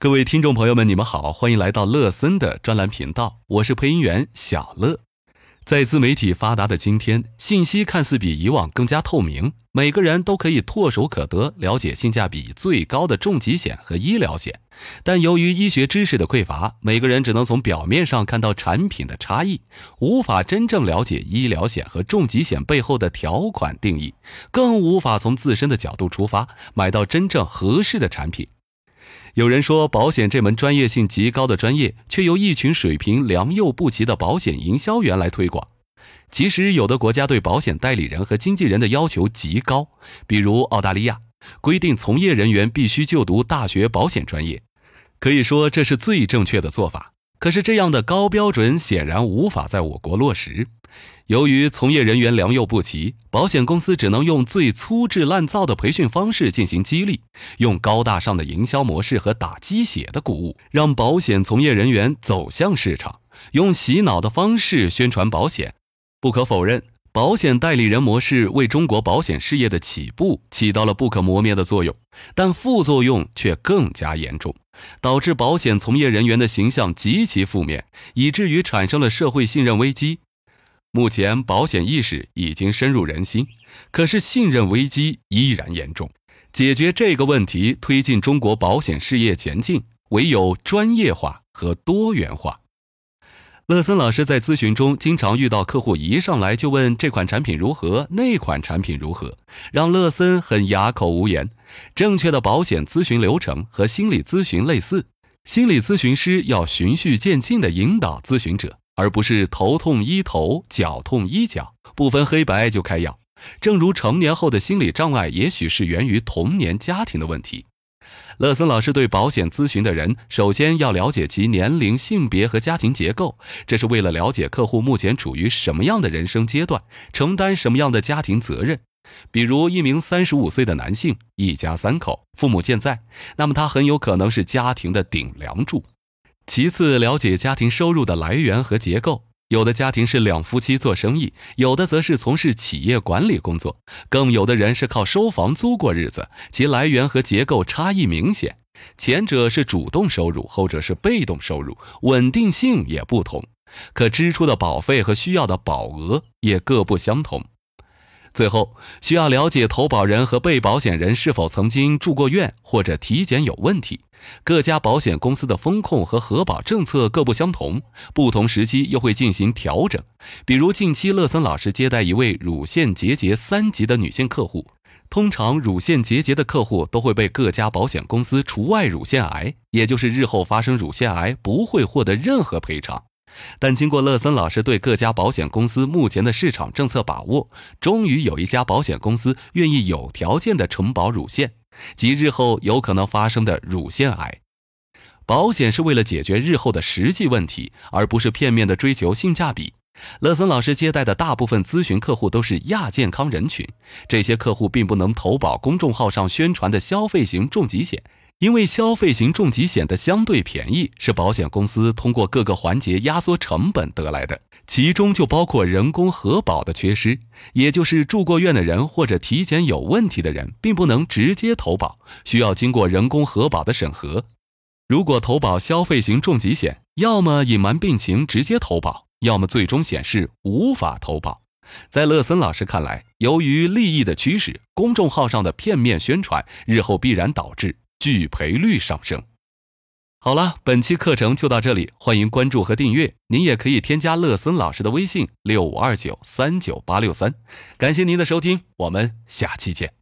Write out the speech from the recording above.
各位听众朋友们，你们好，欢迎来到乐森的专栏频道，我是配音员小乐。在自媒体发达的今天，信息看似比以往更加透明，每个人都可以唾手可得了解性价比最高的重疾险和医疗险。但由于医学知识的匮乏，每个人只能从表面上看到产品的差异，无法真正了解医疗险和重疾险背后的条款定义，更无法从自身的角度出发买到真正合适的产品。有人说，保险这门专业性极高的专业，却由一群水平良莠不齐的保险营销员来推广。其实，有的国家对保险代理人和经纪人的要求极高，比如澳大利亚，规定从业人员必须就读大学保险专业，可以说这是最正确的做法。可是，这样的高标准显然无法在我国落实。由于从业人员良莠不齐，保险公司只能用最粗制滥造的培训方式进行激励，用高大上的营销模式和打鸡血的鼓舞，让保险从业人员走向市场，用洗脑的方式宣传保险。不可否认，保险代理人模式为中国保险事业的起步起到了不可磨灭的作用，但副作用却更加严重，导致保险从业人员的形象极其负面，以至于产生了社会信任危机。目前保险意识已经深入人心，可是信任危机依然严重。解决这个问题，推进中国保险事业前进，唯有专业化和多元化。乐森老师在咨询中经常遇到客户一上来就问这款产品如何，那款产品如何，让乐森很哑口无言。正确的保险咨询流程和心理咨询类似，心理咨询师要循序渐进地引导咨询者。而不是头痛医头，脚痛医脚，不分黑白就开药。正如成年后的心理障碍，也许是源于童年家庭的问题。乐森老师对保险咨询的人，首先要了解其年龄、性别和家庭结构，这是为了了解客户目前处于什么样的人生阶段，承担什么样的家庭责任。比如，一名三十五岁的男性，一家三口，父母健在，那么他很有可能是家庭的顶梁柱。其次，了解家庭收入的来源和结构。有的家庭是两夫妻做生意，有的则是从事企业管理工作，更有的人是靠收房租过日子，其来源和结构差异明显。前者是主动收入，后者是被动收入，稳定性也不同，可支出的保费和需要的保额也各不相同。最后，需要了解投保人和被保险人是否曾经住过院或者体检有问题。各家保险公司的风控和核保政策各不相同，不同时期又会进行调整。比如近期，乐森老师接待一位乳腺结节三级的女性客户。通常，乳腺结节的客户都会被各家保险公司除外乳腺癌，也就是日后发生乳腺癌不会获得任何赔偿。但经过乐森老师对各家保险公司目前的市场政策把握，终于有一家保险公司愿意有条件的承保乳腺。及日后有可能发生的乳腺癌，保险是为了解决日后的实际问题，而不是片面的追求性价比。乐森老师接待的大部分咨询客户都是亚健康人群，这些客户并不能投保公众号上宣传的消费型重疾险。因为消费型重疾险的相对便宜，是保险公司通过各个环节压缩成本得来的，其中就包括人工核保的缺失，也就是住过院的人或者体检有问题的人，并不能直接投保，需要经过人工核保的审核。如果投保消费型重疾险，要么隐瞒病情直接投保，要么最终显示无法投保。在乐森老师看来，由于利益的驱使，公众号上的片面宣传，日后必然导致。拒赔率上升。好了，本期课程就到这里，欢迎关注和订阅。您也可以添加乐森老师的微信六五二九三九八六三。感谢您的收听，我们下期见。